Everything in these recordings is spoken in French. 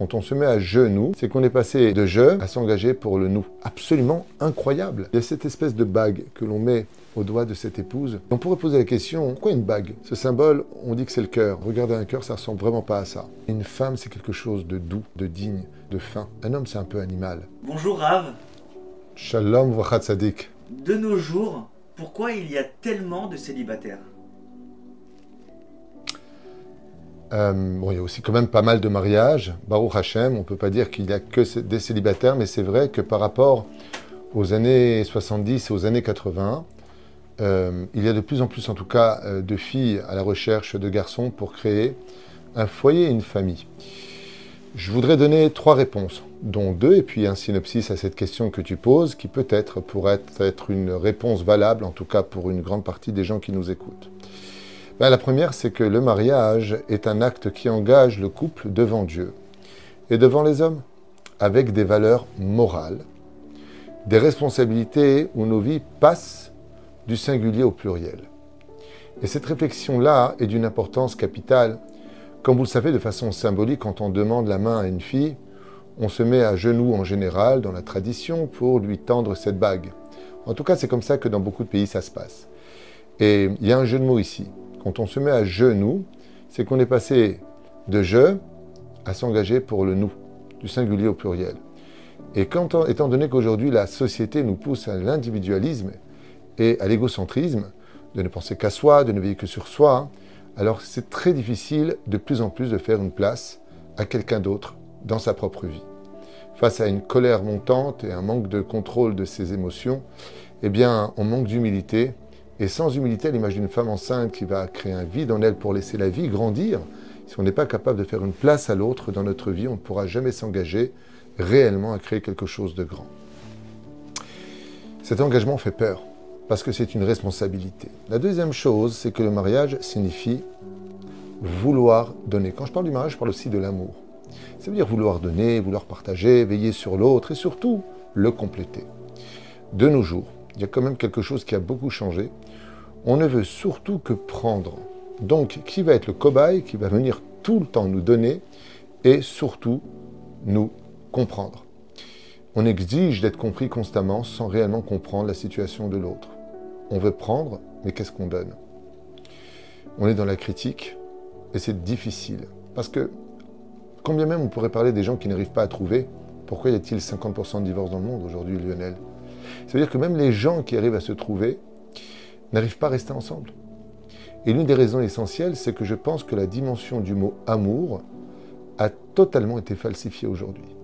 quand on se met à genoux, c'est qu'on est passé de je à s'engager pour le nous. Absolument incroyable. Il y a cette espèce de bague que l'on met au doigt de cette épouse. On pourrait poser la question, pourquoi une bague? Ce symbole, on dit que c'est le cœur. Regardez un cœur, ça ressemble vraiment pas à ça. Une femme, c'est quelque chose de doux, de digne, de fin. Un homme, c'est un peu animal. Bonjour Rav. Shalom vachat sadik. De nos jours, pourquoi il y a tellement de célibataires? Euh, bon, il y a aussi quand même pas mal de mariages. Baruch Hashem, on ne peut pas dire qu'il n'y a que des célibataires, mais c'est vrai que par rapport aux années 70 et aux années 80, euh, il y a de plus en plus, en tout cas, euh, de filles à la recherche de garçons pour créer un foyer et une famille. Je voudrais donner trois réponses, dont deux, et puis un synopsis à cette question que tu poses, qui peut-être pourrait être une réponse valable, en tout cas pour une grande partie des gens qui nous écoutent. Ben, la première, c'est que le mariage est un acte qui engage le couple devant Dieu et devant les hommes, avec des valeurs morales, des responsabilités où nos vies passent du singulier au pluriel. Et cette réflexion-là est d'une importance capitale. Comme vous le savez, de façon symbolique, quand on demande la main à une fille, on se met à genoux en général dans la tradition pour lui tendre cette bague. En tout cas, c'est comme ça que dans beaucoup de pays ça se passe. Et il y a un jeu de mots ici. Quand on se met à genoux, c'est qu'on est passé de je à s'engager pour le nous, du singulier au pluriel. Et quand, étant donné qu'aujourd'hui la société nous pousse à l'individualisme, et à l'égocentrisme, de ne penser qu'à soi, de ne veiller que sur soi, alors c'est très difficile de plus en plus de faire une place à quelqu'un d'autre dans sa propre vie. Face à une colère montante et un manque de contrôle de ses émotions, eh bien, on manque d'humilité. Et sans humilité, à l'image d'une femme enceinte qui va créer un vide en elle pour laisser la vie grandir, si on n'est pas capable de faire une place à l'autre dans notre vie, on ne pourra jamais s'engager réellement à créer quelque chose de grand. Cet engagement fait peur parce que c'est une responsabilité. La deuxième chose, c'est que le mariage signifie vouloir donner. Quand je parle du mariage, je parle aussi de l'amour. Ça veut dire vouloir donner, vouloir partager, veiller sur l'autre et surtout le compléter. De nos jours, il y a quand même quelque chose qui a beaucoup changé. On ne veut surtout que prendre. Donc, qui va être le cobaye, qui va venir tout le temps nous donner et surtout nous comprendre. On exige d'être compris constamment sans réellement comprendre la situation de l'autre. On veut prendre, mais qu'est-ce qu'on donne? On est dans la critique et c'est difficile. Parce que, combien même on pourrait parler des gens qui n'arrivent pas à trouver, pourquoi y a-t-il 50% de divorces dans le monde aujourd'hui, Lionel? Ça veut dire que même les gens qui arrivent à se trouver n'arrivent pas à rester ensemble. Et l'une des raisons essentielles, c'est que je pense que la dimension du mot amour a totalement été falsifiée aujourd'hui.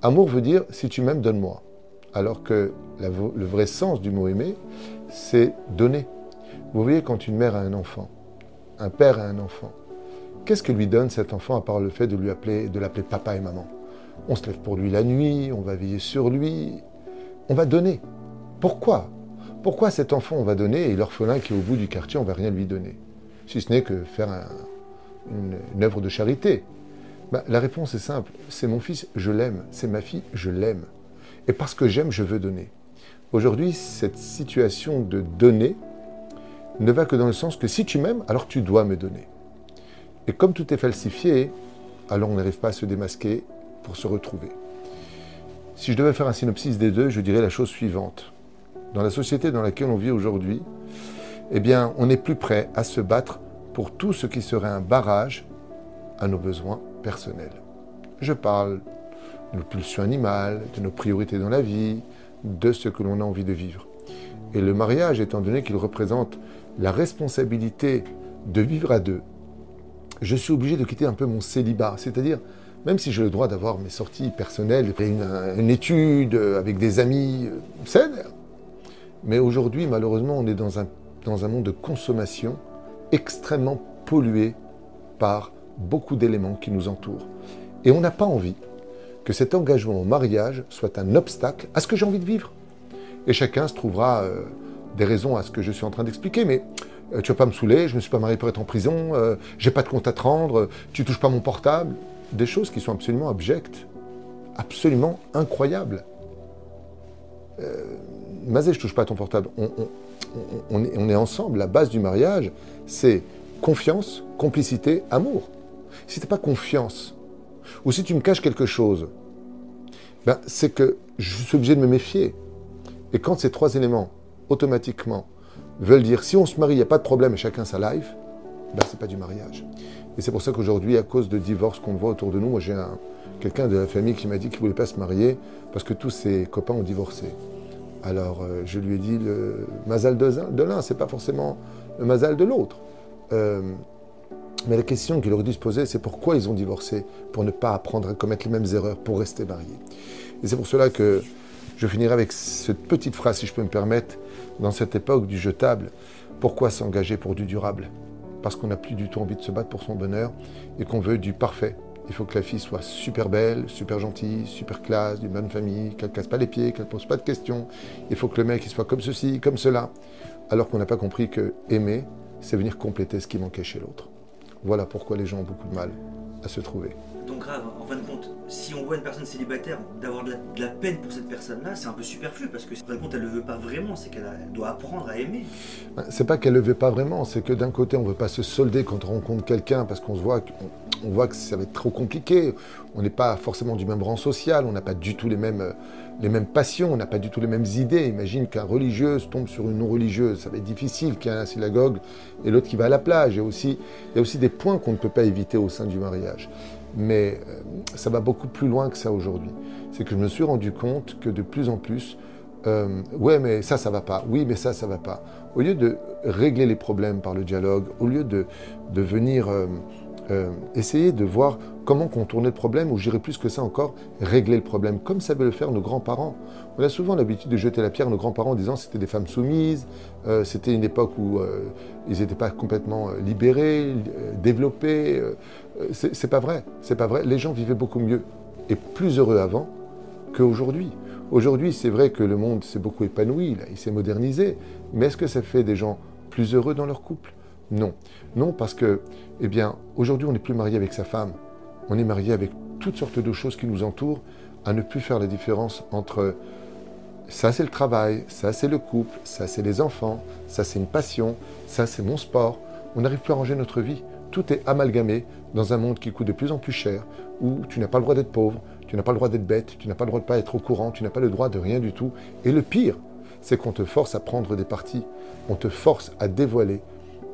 Amour veut dire si tu m'aimes, donne-moi. Alors que le vrai sens du mot aimer, c'est donner. Vous voyez, quand une mère a un enfant, un père a un enfant, qu'est-ce que lui donne cet enfant à part le fait de lui appeler, de l'appeler papa et maman? On se lève pour lui la nuit, on va veiller sur lui, on va donner. Pourquoi? Pourquoi cet enfant on va donner et l'orphelin qui est au bout du quartier on va rien lui donner? Si ce n'est que faire une, œuvre de charité. Bah, la réponse est simple, c'est mon fils, je l'aime, c'est ma fille, je l'aime. Et parce que j'aime, je veux donner. Aujourd'hui, cette situation de donner ne va que dans le sens que si tu m'aimes, alors tu dois me donner. Et comme tout est falsifié, alors on n'arrive pas à se démasquer pour se retrouver. Si je devais faire un synopsis des deux, je dirais la chose suivante. Dans la société dans laquelle on vit aujourd'hui, eh bien, on n'est plus prêt à se battre pour tout ce qui serait un barrage à nos besoins personnels. Je parle de nos pulsions animales, de nos priorités dans la vie, de ce que l'on a envie de vivre. Et le mariage, étant donné qu'il représente la responsabilité de vivre à deux, je suis obligé de quitter un peu mon célibat. C'est-à-dire, même si j'ai le droit d'avoir mes sorties personnelles, une, une étude avec des amis, c'est Mais aujourd'hui, malheureusement, on est dans un, dans un monde de consommation extrêmement pollué par beaucoup d'éléments qui nous entourent. Et on n'a pas envie que cet engagement au mariage soit un obstacle à ce que j'ai envie de vivre. Et chacun se trouvera euh, des raisons à ce que je suis en train d'expliquer, mais euh, tu vas pas me saouler, je me suis pas marié pour être en prison, euh, j'ai pas de compte à te rendre, tu touches pas mon portable, des choses qui sont absolument abjectes, absolument incroyables. Mazé, je touche pas à ton portable. On, est, ensemble. La base du mariage, c'est confiance, complicité, amour. Si tu n'as pas confiance, ou si tu me caches quelque chose, ben, c'est que je suis obligé de me méfier. Et quand ces trois éléments, automatiquement, veulent dire si on se marie, il n'y a pas de problème et chacun sa life, ben, ce n'est pas du mariage. Et c'est pour ça qu'aujourd'hui, à cause de divorces qu'on voit autour de nous, moi j'ai quelqu'un de la famille qui m'a dit qu'il ne voulait pas se marier parce que tous ses copains ont divorcé. Alors euh, je lui ai dit le mazal de l'un, c'est pas forcément le mazal de l'autre. Euh, mais la question qu'il aurait dû se poser, c'est pourquoi ils ont divorcé Pour ne pas apprendre à commettre les mêmes erreurs, pour rester mariés. Et c'est pour cela que je finirai avec cette petite phrase, si je peux me permettre, dans cette époque du jetable. Pourquoi s'engager pour du durable? Parce qu'on n'a plus du tout envie de se battre pour son bonheur et qu'on veut du parfait. Il faut que la fille soit super belle, super gentille, super classe, d'une bonne famille, qu'elle ne casse pas les pieds, qu'elle ne pose pas de questions. Il faut que le mec soit comme ceci, comme cela. Alors qu'on n'a pas compris que aimer, c'est venir compléter ce qui manquait chez l'autre. Voilà pourquoi les gens ont beaucoup de mal à se trouver. Donc grave, en fin de compte, si on voit une personne célibataire, d'avoir de, la peine pour cette personne-là, c'est un peu superflu parce que en fin de compte, elle ne le veut pas vraiment, c'est qu'elle doit apprendre à aimer. Ben, c'est pas qu'elle ne le veut pas vraiment, c'est que d'un côté, on ne veut pas se solder quand on rencontre quelqu'un parce qu'on se voit, on, voit que ça va être trop compliqué. On n'est pas forcément du même rang social, on n'a pas du tout les mêmes, les mêmes passions, on n'a pas du tout les mêmes idées. Imagine qu'un religieux tombe sur une non-religieuse, ça va être difficile qu'il y ait un synagogue et l'autre qui va à la plage. Il y a aussi, il y a aussi des points qu'on ne peut pas éviter au sein du mariage. Mais euh, ça va beaucoup plus loin que ça aujourd'hui. C'est que je me suis rendu compte que de plus en plus, euh, ouais, mais ça, ça va pas. Oui, mais ça, ça va pas. Au lieu de régler les problèmes par le dialogue, au lieu de, de venir euh, euh, essayer de voir comment contourner le problème, ou j'irais plus que ça encore, régler le problème, comme savaient le faire nos grands-parents. On a souvent l'habitude de jeter la pierre à nos grands-parents en disant c'était des femmes soumises, euh, c'était une époque où euh, ils n'étaient pas complètement libérés, développés. c'est pas vrai, c'est pas vrai. Les gens vivaient beaucoup mieux et plus heureux avant qu'aujourd'hui. Aujourd'hui, c'est vrai que le monde s'est beaucoup épanoui, il s'est modernisé, mais est-ce que ça fait des gens plus heureux dans leur couple? Non. Non, parce que, eh bien, aujourd'hui, on n'est plus marié avec sa femme. On est marié avec toutes sortes de choses qui nous entourent, à ne plus faire la différence entre ça, c'est le travail, ça, c'est le couple, ça, c'est les enfants, ça, c'est une passion, ça, c'est mon sport. On n'arrive plus à ranger notre vie. Tout est amalgamé dans un monde qui coûte de plus en plus cher, où tu n'as pas le droit d'être pauvre, tu n'as pas le droit d'être bête, tu n'as pas le droit de pas être au courant, tu n'as pas le droit de rien du tout. Et le pire, c'est qu'on te force à prendre des parties, on te force à dévoiler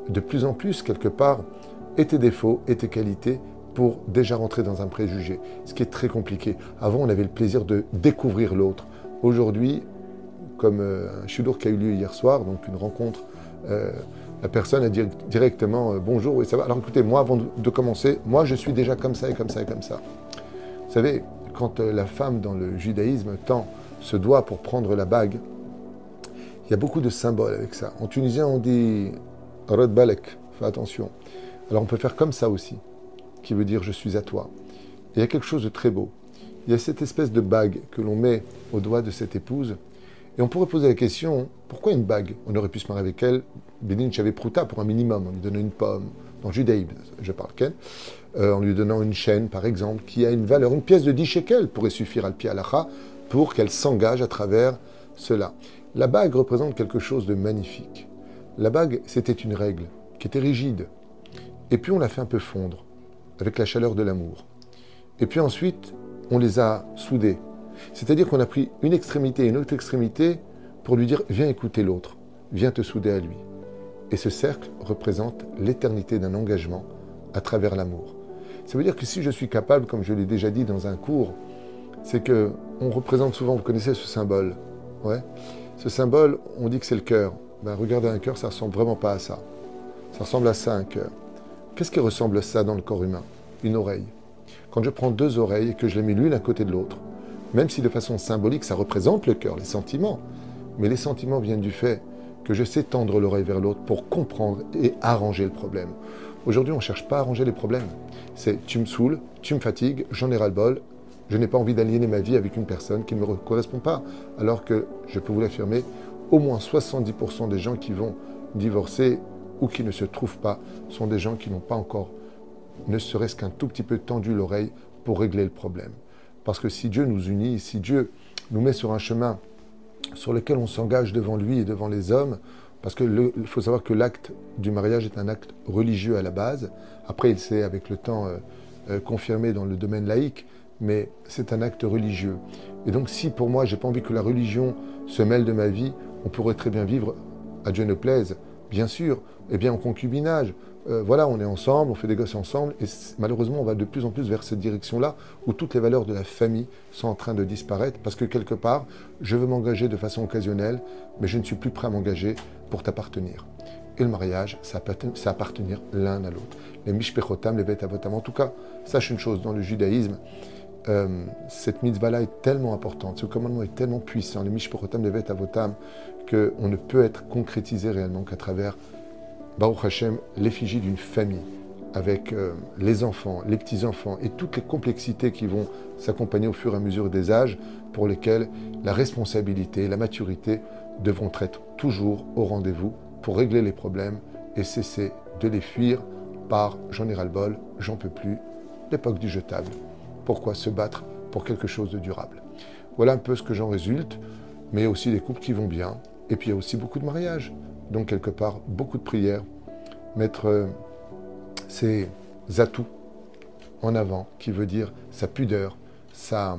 de plus en plus, quelque part, et tes défauts et tes qualités pour déjà rentrer dans un préjugé, ce qui est très compliqué. Avant, on avait le plaisir de découvrir l'autre. Aujourd'hui, comme euh, un chudour qui a eu lieu hier soir, donc une rencontre, euh, la personne a dit directement euh, bonjour, et ça va. Alors écoutez, moi, avant de, commencer, moi, je suis déjà comme ça et comme ça et comme ça. Vous savez, quand la femme dans le judaïsme tend ce doigt pour prendre la bague, il y a beaucoup de symboles avec ça. En tunisien, on dit Balek, fais attention. Alors on peut faire comme ça aussi, qui veut dire je suis à toi. Et il y a quelque chose de très beau. Il y a cette espèce de bague que l'on met au doigt de cette épouse. Et on pourrait poser la question, pourquoi une bague? On aurait pu se marier avec elle, Bénin Chavé Prouta, pour un minimum, en lui donnant une pomme, dans le judaïsme, je parle Ken, euh, en lui donnant une chaîne, par exemple, qui a une valeur, une pièce de 10 shekels pourrait suffire à pied pour qu'elle s'engage à travers cela. La bague représente quelque chose de magnifique. La bague, c'était une règle qui était rigide. Et puis on l'a fait un peu fondre avec la chaleur de l'amour. Et puis ensuite, on les a soudés. C'est-à-dire qu'on a pris une extrémité et une autre extrémité pour lui dire viens écouter l'autre, viens te souder à lui. Et ce cercle représente l'éternité d'un engagement à travers l'amour. Ça veut dire que si je suis capable, comme je l'ai déjà dit dans un cours, c'est que on représente souvent, vous connaissez ce symbole, ouais. Ce symbole, on dit que c'est le cœur ben, regardez un cœur, ça ressemble vraiment pas à ça. Ça ressemble à ça, un cœur. Qu'est-ce qui ressemble à ça dans le corps humain? Une oreille. Quand je prends deux oreilles et que je les mets l'une à côté de l'autre, même si de façon symbolique ça représente le cœur, les sentiments, mais les sentiments viennent du fait que je sais tendre l'oreille vers l'autre pour comprendre et arranger le problème. Aujourd'hui, on ne cherche pas à arranger les problèmes. C'est tu me saoules, tu me fatigues, j'en ai ras-le-bol, je n'ai pas envie d'aliéner ma vie avec une personne qui ne me correspond pas. Alors que, je peux vous l'affirmer, au moins 70% des gens qui vont divorcer ou qui ne se trouvent pas sont des gens qui n'ont pas encore, ne serait-ce qu'un tout petit peu tendu l'oreille pour régler le problème. Parce que si Dieu nous unit, si Dieu nous met sur un chemin sur lequel on s'engage devant lui et devant les hommes, parce qu'il faut savoir que l'acte du mariage est un acte religieux à la base. Après, il s'est, avec le temps, euh, euh, confirmé dans le domaine laïque, mais c'est un acte religieux. Et donc si pour moi, j'ai pas envie que la religion se mêle de ma vie, on pourrait très bien vivre, à Dieu ne plaise, bien sûr, et bien en concubinage. Euh, voilà, on est ensemble, on fait des gosses ensemble, et malheureusement, on va de plus en plus vers cette direction-là, où toutes les valeurs de la famille sont en train de disparaître, parce que quelque part, je veux m'engager de façon occasionnelle, mais je ne suis plus prêt à m'engager pour t'appartenir. Et le mariage, c'est appartenir l'un à l'autre. Les mishpechotam, les vetavotam. En tout cas, sache une chose, dans le judaïsme, euh, cette mitzvah-là est tellement importante, ce commandement est tellement puissant, les mishpechotam, les vetavotam, qu'on ne peut être concrétisé réellement qu'à travers Baruch Hashem, l'effigie d'une famille, avec euh, les enfants, les petits-enfants et toutes les complexités qui vont s'accompagner au fur et à mesure des âges, pour lesquels la responsabilité, la maturité devront être toujours au rendez-vous pour régler les problèmes et cesser de les fuir par j'en ai ras-le-bol, j'en peux plus, l'époque du jetable. Pourquoi se battre pour quelque chose de durable. Voilà un peu ce que j'en résulte, mais aussi des couples qui vont bien, et puis il y a aussi beaucoup de mariages. Donc quelque part, beaucoup de prières, mettre euh, ses atouts en avant, qui veut dire sa pudeur, sa,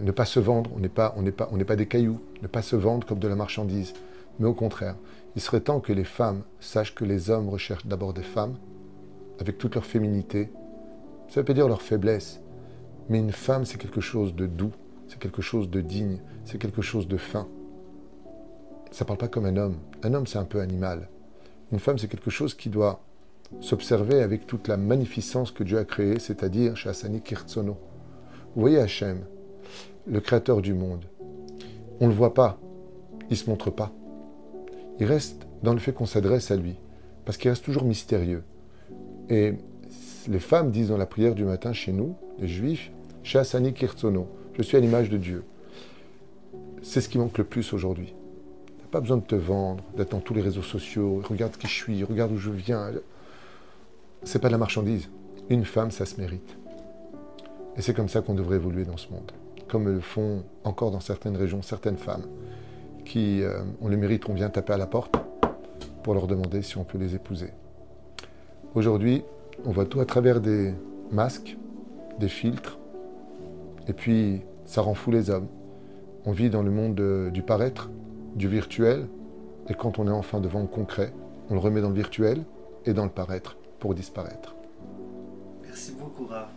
ne pas se vendre, on n'est pas, des cailloux, ne pas se vendre comme de la marchandise, mais au contraire, il serait temps que les femmes sachent que les hommes recherchent d'abord des femmes, avec toute leur féminité, ça veut pas dire leur faiblesse, mais une femme c'est quelque chose de doux, c'est quelque chose de digne, c'est quelque chose de fin ça ne parle pas comme un homme. Un homme, c'est un peu animal. Une femme, c'est quelque chose qui doit s'observer avec toute la magnificence que Dieu a créée, c'est-à-dire Shasani Kirtsono. Vous voyez Hachem, le créateur du monde. On ne le voit pas, il ne se montre pas. Il reste dans le fait qu'on s'adresse à lui, parce qu'il reste toujours mystérieux. Et les femmes disent dans la prière du matin chez nous, les juifs, Shasani Kirtsono, je suis à l'image de Dieu. C'est ce qui manque le plus aujourd'hui pas besoin de te vendre, d'être dans tous les réseaux sociaux. Regarde qui je suis, regarde où je viens. C'est pas de la marchandise. Une femme, ça se mérite. Et c'est comme ça qu'on devrait évoluer dans ce monde. Comme le font encore dans certaines régions certaines femmes qui euh, ont le mérite, on vient taper à la porte pour leur demander si on peut les épouser. Aujourd'hui, on voit tout à travers des masques, des filtres, et puis ça rend fou les hommes. On vit dans le monde du paraître, du virtuel, et quand on est enfin devant le concret, on le remet dans le virtuel et dans le paraître pour disparaître. Merci beaucoup, Rav.